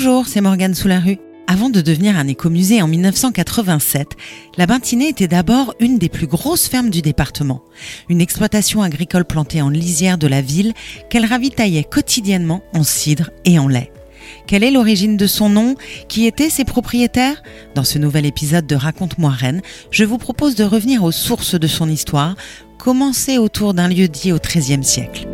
Bonjour, c'est Morgane Soularue. Avant de devenir un écomusée en 1987, la Bintinée était d'abord une des plus grosses fermes du département. Une exploitation agricole plantée en lisière de la ville qu'elle ravitaillait quotidiennement en cidre et en lait. Quelle est l'origine de son nom? Qui étaient ses propriétaires? Dans ce nouvel épisode de Raconte-moi Rennes, je vous propose de revenir aux sources de son histoire, commencer autour d'un lieu dit au XIIIe siècle.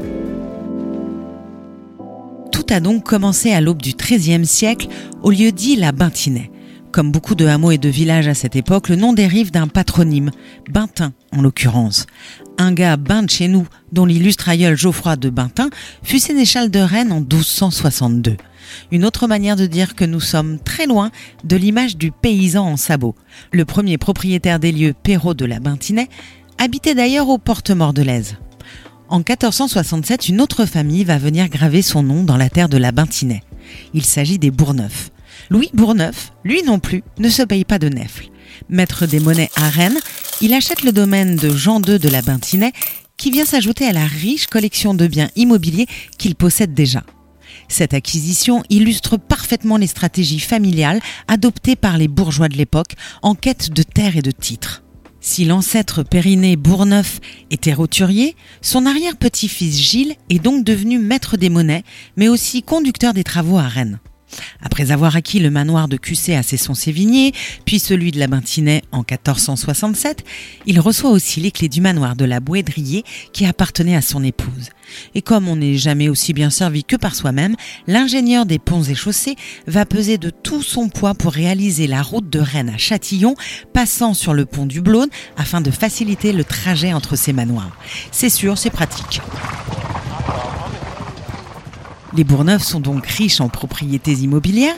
Tout a donc commencé à l'aube du XIIIe siècle au lieu dit la Bintinais. Comme beaucoup de hameaux et de villages à cette époque, le nom dérive d'un patronyme, Bintin en l'occurrence. Un gars bain de chez nous, dont l'illustre aïeul Geoffroy de Bintin fut sénéchal de Rennes en 1262. Une autre manière de dire que nous sommes très loin de l'image du paysan en sabot. Le premier propriétaire des lieux, Perrault de la Bintinais, habitait d'ailleurs aux portes Mort-de-Lèze. En 1467, une autre famille va venir graver son nom dans la terre de la Bintinais. Il s'agit des Bourneuf. Louis Bourneuf, lui non plus, ne se paye pas de nefle. Maître des monnaies à Rennes, il achète le domaine de Jean II de la Bintinais qui vient s'ajouter à la riche collection de biens immobiliers qu'il possède déjà. Cette acquisition illustre parfaitement les stratégies familiales adoptées par les bourgeois de l'époque en quête de terres et de titres. Si l'ancêtre Périné Bourneuf était roturier, son arrière-petit-fils Gilles est donc devenu maître des monnaies, mais aussi conducteur des travaux à Rennes. Après avoir acquis le manoir de Cussé à Cesson-Sévigné, puis celui de la Bintinais en 1467, il reçoit aussi les clés du manoir de la Bouédrier qui appartenait à son épouse. Et comme on n'est jamais aussi bien servi que par soi-même, l'ingénieur des ponts et chaussées va peser de tout son poids pour réaliser la route de Rennes à Châtillon, passant sur le pont du Blône afin de faciliter le trajet entre ces manoirs. C'est sûr, c'est pratique. Les Bourneufs sont donc riches en propriétés immobilières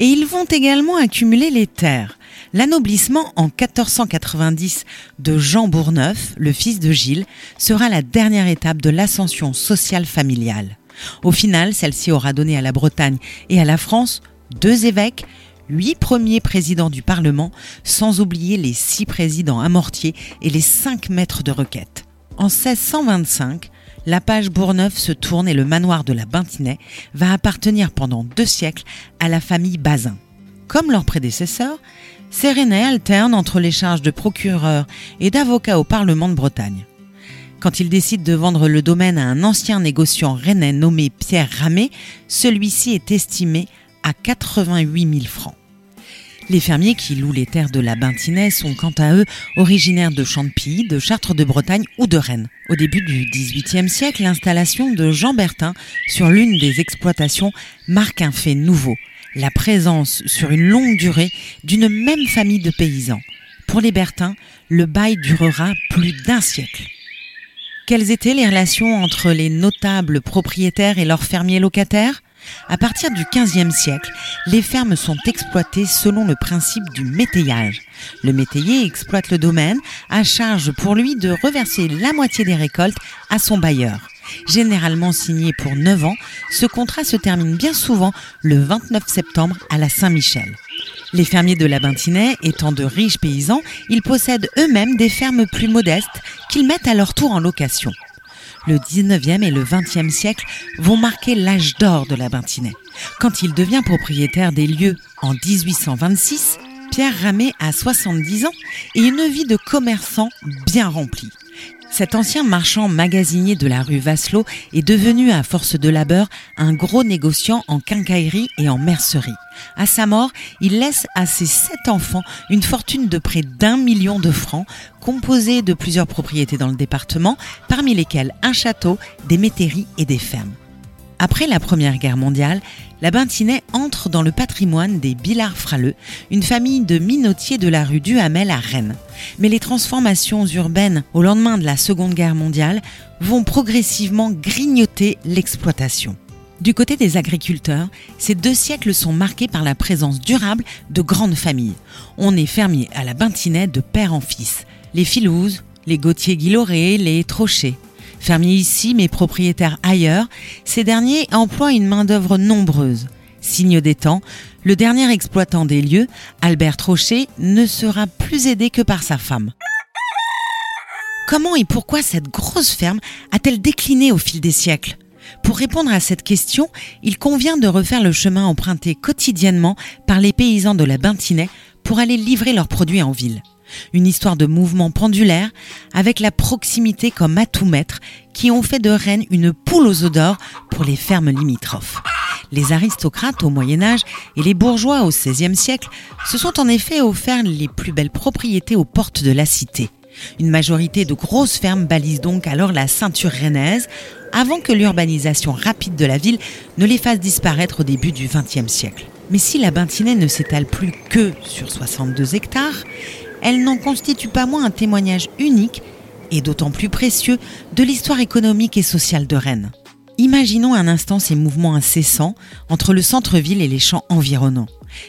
et ils vont également accumuler les terres. L'anoblissement en 1490 de Jean Bourneuf, le fils de Gilles, sera la dernière étape de l'ascension sociale familiale. Au final, celle-ci aura donné à la Bretagne et à la France deux évêques, huit premiers présidents du Parlement, sans oublier les six présidents amortiers et les cinq maîtres de requête. En 1625, la page Bourneuf se tourne et le manoir de la Bintinais va appartenir pendant deux siècles à la famille Bazin. Comme leurs prédécesseurs, ces Rennais alternent entre les charges de procureur et d'avocat au Parlement de Bretagne. Quand ils décident de vendre le domaine à un ancien négociant rennais nommé Pierre Ramé, celui-ci est estimé à 88 000 francs. Les fermiers qui louent les terres de la Bintinais sont quant à eux originaires de Champy, de Chartres de Bretagne ou de Rennes. Au début du XVIIIe siècle, l'installation de Jean Bertin sur l'une des exploitations marque un fait nouveau, la présence sur une longue durée d'une même famille de paysans. Pour les Bertins, le bail durera plus d'un siècle. Quelles étaient les relations entre les notables propriétaires et leurs fermiers locataires? À partir du XVe siècle, les fermes sont exploitées selon le principe du métayage. Le métayer exploite le domaine à charge pour lui de reverser la moitié des récoltes à son bailleur. Généralement signé pour 9 ans, ce contrat se termine bien souvent le 29 septembre à la Saint-Michel. Les fermiers de la Bintinais étant de riches paysans, ils possèdent eux-mêmes des fermes plus modestes qu'ils mettent à leur tour en location le 19e et le 20e siècle vont marquer l'âge d'or de la Bintinais. Quand il devient propriétaire des lieux en 1826, Pierre Ramé a 70 ans et une vie de commerçant bien remplie. Cet ancien marchand magasinier de la rue Vasselot est devenu à force de labeur un gros négociant en quincaillerie et en mercerie. À sa mort, il laisse à ses sept enfants une fortune de près d'un million de francs, composée de plusieurs propriétés dans le département, parmi lesquelles un château, des métairies et des fermes. Après la Première Guerre mondiale, la Bintinais entre dans le patrimoine des Billard-Fraleux, une famille de minotiers de la rue Duhamel à Rennes. Mais les transformations urbaines au lendemain de la Seconde Guerre mondiale vont progressivement grignoter l'exploitation. Du côté des agriculteurs, ces deux siècles sont marqués par la présence durable de grandes familles. On est fermier à la Bintinais de père en fils. Les Filouses, les Gauthier-Guiloré, les Trochets. Fermiers ici, mais propriétaires ailleurs, ces derniers emploient une main-d'œuvre nombreuse. Signe des temps, le dernier exploitant des lieux, Albert Trochet, ne sera plus aidé que par sa femme. Comment et pourquoi cette grosse ferme a-t-elle décliné au fil des siècles? Pour répondre à cette question, il convient de refaire le chemin emprunté quotidiennement par les paysans de la Bintinais pour aller livrer leurs produits en ville. Une histoire de mouvement pendulaire avec la proximité comme atout maître qui ont fait de Rennes une poule aux œufs d'or pour les fermes limitrophes. Les aristocrates au Moyen Âge et les bourgeois au XVIe siècle se sont en effet offerts les plus belles propriétés aux portes de la cité. Une majorité de grosses fermes balise donc alors la ceinture rennaise avant que l'urbanisation rapide de la ville ne les fasse disparaître au début du XXe siècle. Mais si la Bintinais ne s'étale plus que sur 62 hectares, elle n'en constitue pas moins un témoignage unique et d'autant plus précieux de l'histoire économique et sociale de Rennes. Imaginons un instant ces mouvements incessants entre le centre-ville et les champs environnants.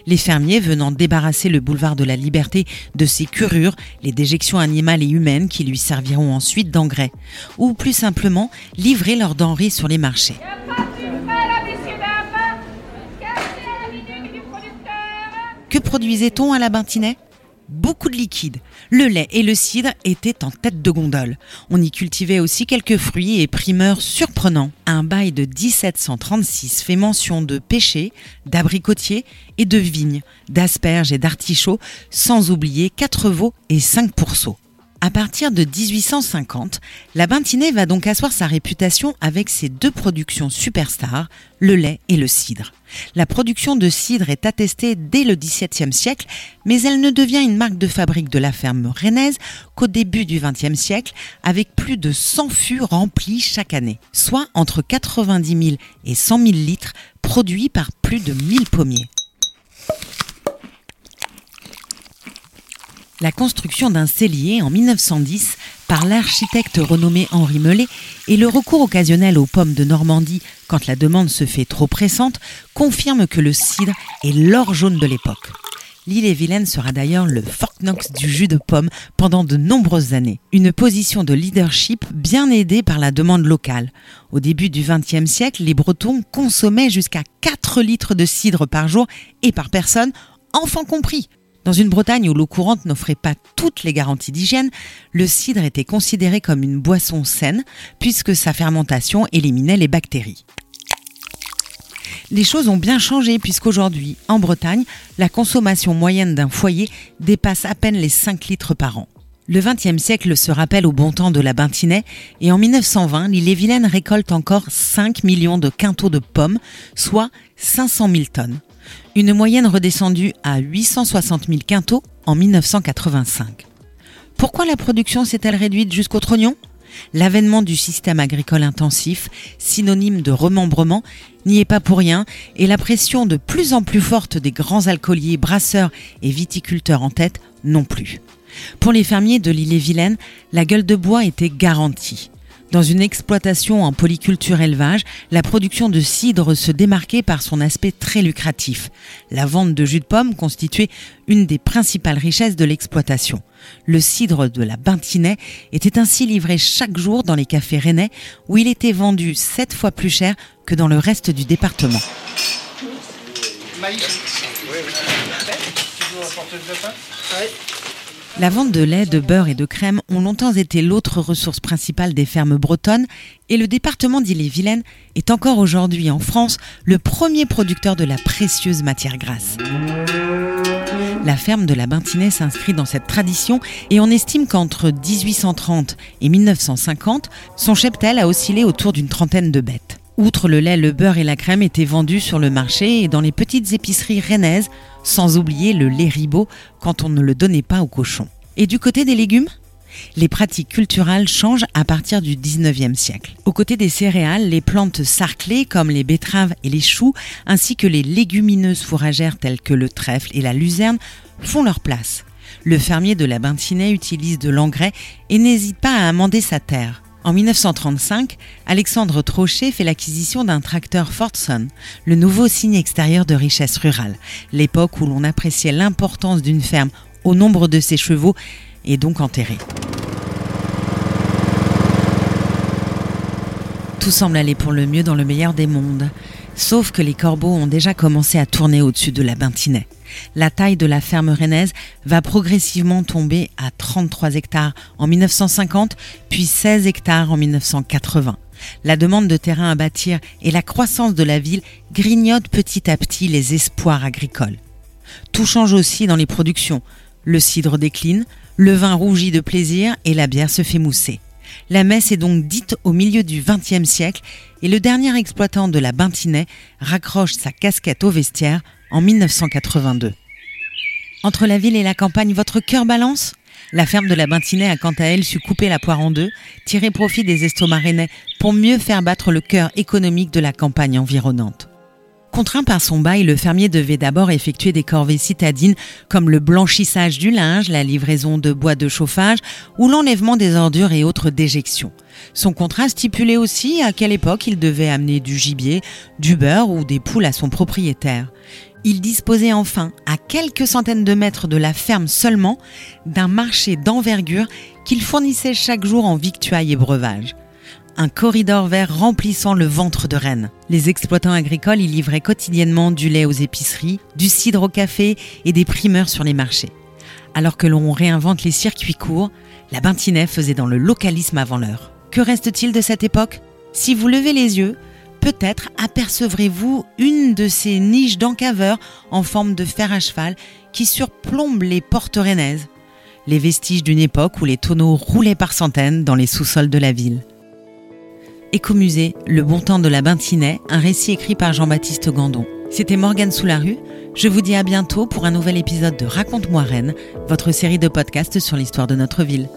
Les fermiers venant débarrasser le boulevard de la Liberté de ses curures, les déjections animales et humaines qui lui serviront ensuite d'engrais, ou plus simplement livrer leurs denrées sur les marchés. Que produisait-on à la Bintinais beaucoup de liquide. Le lait et le cidre étaient en tête de gondole. On y cultivait aussi quelques fruits et primeurs surprenants. Un bail de 1736 fait mention de pêchers, d'abricotiers et de vignes, d'asperges et d'artichauts, sans oublier quatre veaux et cinq pourceaux. À partir de 1850, la Bintinée va donc asseoir sa réputation avec ses deux productions superstars, le lait et le cidre. La production de cidre est attestée dès le XVIIe siècle, mais elle ne devient une marque de fabrique de la ferme rennaise qu'au début du XXe siècle, avec plus de 100 fûts remplis chaque année, soit entre 90 000 et 100 000 litres produits par plus de 1000 pommiers. La construction d'un cellier en 1910 par l'architecte renommé Henri Mellet et le recours occasionnel aux pommes de Normandie quand la demande se fait trop pressante confirment que le cidre est l'or jaune de l'époque. L'île et Vilaine sera d'ailleurs le Fort Knox du jus de pomme pendant de nombreuses années. Une position de leadership bien aidée par la demande locale. Au début du XXe siècle, les Bretons consommaient jusqu'à 4 litres de cidre par jour et par personne, enfants compris. Dans une Bretagne où l'eau courante n'offrait pas toutes les garanties d'hygiène, le cidre était considéré comme une boisson saine puisque sa fermentation éliminait les bactéries. Les choses ont bien changé puisqu'aujourd'hui, en Bretagne, la consommation moyenne d'un foyer dépasse à peine les 5 litres par an. Le XXe siècle se rappelle au bon temps de la Bintinais et en 1920, l'île-et-Vilaine récolte encore 5 millions de quintaux de pommes, soit 500 000 tonnes une moyenne redescendue à 860 000 quintaux en 1985. Pourquoi la production s'est-elle réduite jusqu'au trognon? L'avènement du système agricole intensif, synonyme de remembrement, n'y est pas pour rien et la pression de plus en plus forte des grands alcooliers, brasseurs et viticulteurs en tête non plus. Pour les fermiers de l'île-et-Vilaine, la gueule de bois était garantie. Dans une exploitation en polyculture élevage, la production de cidre se démarquait par son aspect très lucratif. La vente de jus de pomme constituait une des principales richesses de l'exploitation. Le cidre de la Bintinais était ainsi livré chaque jour dans les cafés rennais où il était vendu sept fois plus cher que dans le reste du département. La vente de lait, de beurre et de crème ont longtemps été l'autre ressource principale des fermes bretonnes et le département d'Ille-et-Vilaine est encore aujourd'hui en France le premier producteur de la précieuse matière grasse. La ferme de la Bintinais s'inscrit dans cette tradition et on estime qu'entre 1830 et 1950, son cheptel a oscillé autour d'une trentaine de bêtes. Outre le lait, le beurre et la crème étaient vendus sur le marché et dans les petites épiceries rennaises sans oublier le lait ribot quand on ne le donnait pas aux cochons. Et du côté des légumes? Les pratiques culturelles changent à partir du 19e siècle. Aux côtés des céréales, les plantes sarclées comme les betteraves et les choux, ainsi que les légumineuses fourragères telles que le trèfle et la luzerne, font leur place. Le fermier de la Bintinais utilise de l'engrais et n'hésite pas à amender sa terre. En 1935, Alexandre Trochet fait l'acquisition d'un tracteur Fordson, le nouveau signe extérieur de richesse rurale, l'époque où l'on appréciait l'importance d'une ferme au nombre de ses chevaux et donc enterré. Tout semble aller pour le mieux dans le meilleur des mondes, sauf que les corbeaux ont déjà commencé à tourner au-dessus de la Bintinais la taille de la ferme rennaise va progressivement tomber à 33 hectares en 1950, puis 16 hectares en 1980. La demande de terrain à bâtir et la croissance de la ville grignotent petit à petit les espoirs agricoles. Tout change aussi dans les productions. Le cidre décline, le vin rougit de plaisir et la bière se fait mousser. La messe est donc dite au milieu du XXe siècle et le dernier exploitant de la Bintinet raccroche sa casquette au vestiaire en 1982. Entre la ville et la campagne, votre cœur balance? La ferme de la Bintinet a quant à elle su couper la poire en deux, tirer profit des estomacs rennais pour mieux faire battre le cœur économique de la campagne environnante. Contraint par son bail, le fermier devait d'abord effectuer des corvées citadines comme le blanchissage du linge, la livraison de bois de chauffage ou l'enlèvement des ordures et autres déjections. Son contrat stipulait aussi à quelle époque il devait amener du gibier, du beurre ou des poules à son propriétaire. Il disposait enfin, à quelques centaines de mètres de la ferme seulement, d'un marché d'envergure qu'il fournissait chaque jour en victuailles et breuvages un corridor vert remplissant le ventre de Rennes. Les exploitants agricoles y livraient quotidiennement du lait aux épiceries, du cidre au café et des primeurs sur les marchés. Alors que l'on réinvente les circuits courts, la Bintinet faisait dans le localisme avant l'heure. Que reste-t-il de cette époque? Si vous levez les yeux, peut-être apercevrez-vous une de ces niches d'encaveurs en forme de fer à cheval qui surplombent les portes rennaises, les vestiges d'une époque où les tonneaux roulaient par centaines dans les sous-sols de la ville. Écomusée, Le bon temps de la Bintinet, un récit écrit par Jean-Baptiste Gandon. C'était Morgane Soularue. Je vous dis à bientôt pour un nouvel épisode de Raconte-moi Rennes, votre série de podcasts sur l'histoire de notre ville.